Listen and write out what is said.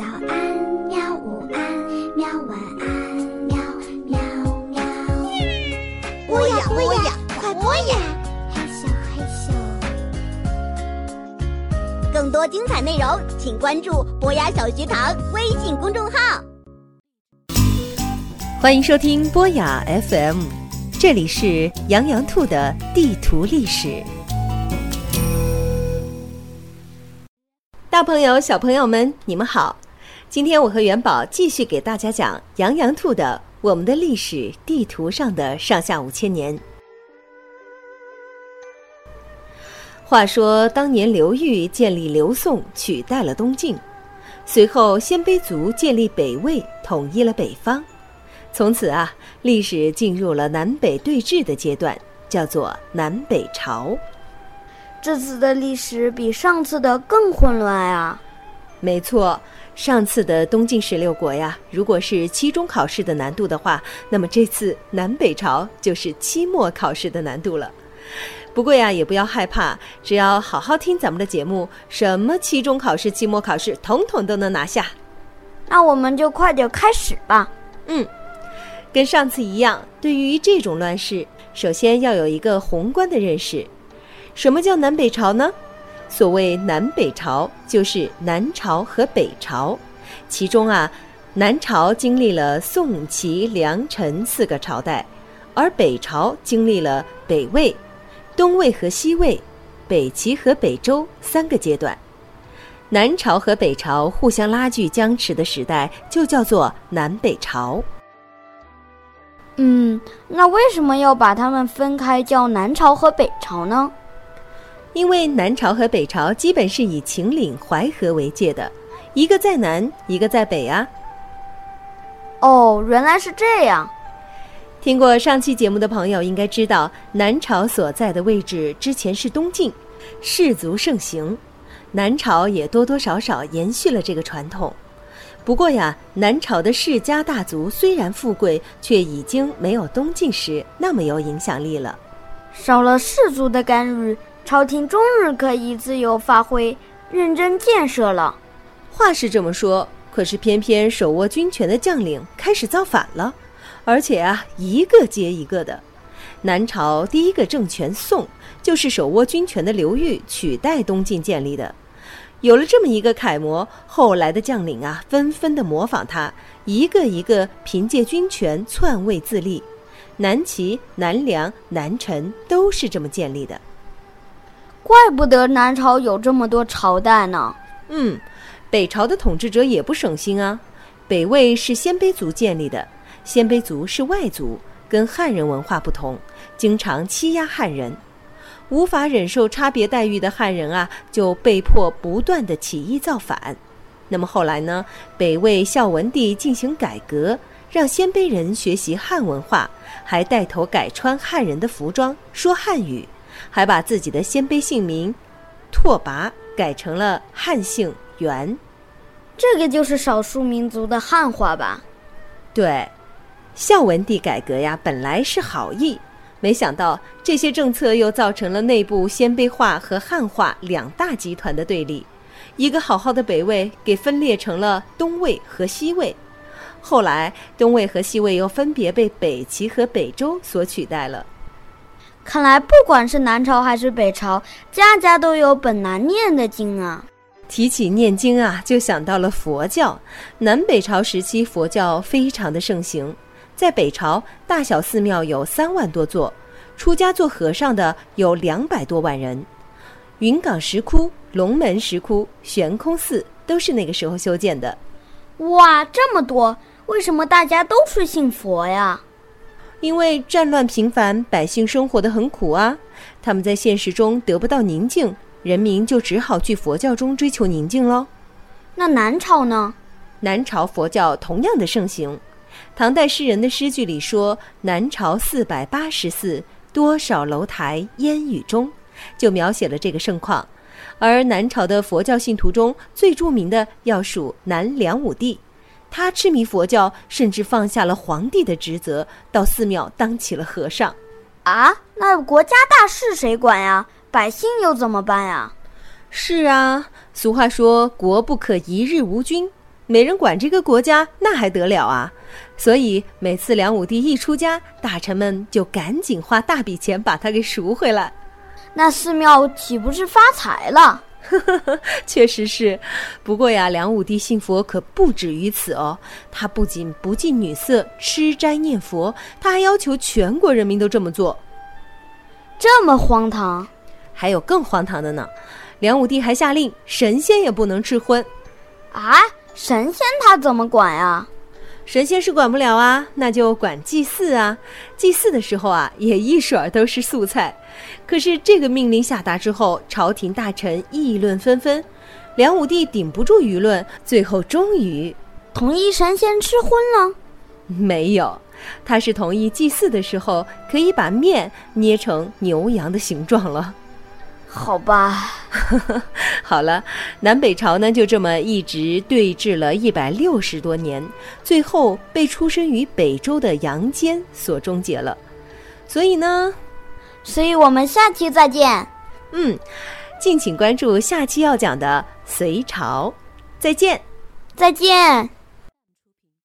早安，喵！午安，喵！晚安，喵喵喵。播呀播呀，快播呀！嘿咻嘿咻。更多精彩内容，请关注博雅小学堂微信公众号。欢迎收听博雅 FM，这里是羊羊兔的地图历史。大朋友、小朋友们，你们好！今天我和元宝继续给大家讲羊羊兔的《我们的历史地图上的上下五千年》。话说当年刘裕建立刘宋，取代了东晋，随后鲜卑族建立北魏，统一了北方。从此啊，历史进入了南北对峙的阶段，叫做南北朝。这次的历史比上次的更混乱啊！没错，上次的东晋十六国呀，如果是期中考试的难度的话，那么这次南北朝就是期末考试的难度了。不过呀，也不要害怕，只要好好听咱们的节目，什么期中考试、期末考试，统统都能拿下。那我们就快点开始吧。嗯，跟上次一样，对于这种乱世，首先要有一个宏观的认识。什么叫南北朝呢？所谓南北朝，就是南朝和北朝。其中啊，南朝经历了宋、齐、梁、陈四个朝代，而北朝经历了北魏、东魏和西魏、北齐和北周三个阶段。南朝和北朝互相拉锯僵持的时代，就叫做南北朝。嗯，那为什么要把它们分开叫南朝和北朝呢？因为南朝和北朝基本是以秦岭淮河为界的，一个在南，一个在北啊。哦，原来是这样。听过上期节目的朋友应该知道，南朝所在的位置之前是东晋，士族盛行，南朝也多多少少延续了这个传统。不过呀，南朝的世家大族虽然富贵，却已经没有东晋时那么有影响力了，少了氏族的干预。朝廷终日可以自由发挥，认真建设了。话是这么说，可是偏偏手握军权的将领开始造反了，而且啊，一个接一个的。南朝第一个政权宋，就是手握军权的刘裕取代东晋建立的。有了这么一个楷模，后来的将领啊，纷纷的模仿他，一个一个凭借军权篡位自立。南齐、南梁、南陈都是这么建立的。怪不得南朝有这么多朝代呢。嗯，北朝的统治者也不省心啊。北魏是鲜卑族建立的，鲜卑族是外族，跟汉人文化不同，经常欺压汉人。无法忍受差别待遇的汉人啊，就被迫不断的起义造反。那么后来呢？北魏孝文帝进行改革，让鲜卑人学习汉文化，还带头改穿汉人的服装，说汉语。还把自己的鲜卑姓名拓跋改成了汉姓元，这个就是少数民族的汉化吧？对，孝文帝改革呀，本来是好意，没想到这些政策又造成了内部鲜卑化和汉化两大集团的对立，一个好好的北魏给分裂成了东魏和西魏，后来东魏和西魏又分别被北齐和北周所取代了。看来，不管是南朝还是北朝，家家都有本难念的经啊。提起念经啊，就想到了佛教。南北朝时期，佛教非常的盛行。在北朝，大小寺庙有三万多座，出家做和尚的有两百多万人。云冈石窟、龙门石窟、悬空寺都是那个时候修建的。哇，这么多！为什么大家都是信佛呀？因为战乱频繁，百姓生活的很苦啊，他们在现实中得不到宁静，人民就只好去佛教中追求宁静喽。那南朝呢？南朝佛教同样的盛行。唐代诗人的诗句里说：“南朝四百八十寺，多少楼台烟雨中”，就描写了这个盛况。而南朝的佛教信徒中最著名的要数南梁武帝。他痴迷佛教，甚至放下了皇帝的职责，到寺庙当起了和尚。啊，那国家大事谁管呀？百姓又怎么办呀？是啊，俗话说“国不可一日无君”，没人管这个国家，那还得了啊！所以每次梁武帝一出家，大臣们就赶紧花大笔钱把他给赎回来。那寺庙岂不是发财了？确实是，不过呀，梁武帝信佛可不止于此哦。他不仅不近女色、吃斋念佛，他还要求全国人民都这么做。这么荒唐！还有更荒唐的呢，梁武帝还下令神仙也不能吃荤。啊，神仙他怎么管呀？神仙是管不了啊，那就管祭祀啊。祭祀的时候啊，也一水儿都是素菜。可是这个命令下达之后，朝廷大臣议论纷纷，梁武帝顶不住舆论，最后终于同意神仙吃荤了。没有，他是同意祭祀的时候可以把面捏成牛羊的形状了。好吧，好了，南北朝呢就这么一直对峙了一百六十多年，最后被出生于北周的杨坚所终结了。所以呢，所以我们下期再见。嗯，敬请关注下期要讲的隋朝，再见，再见。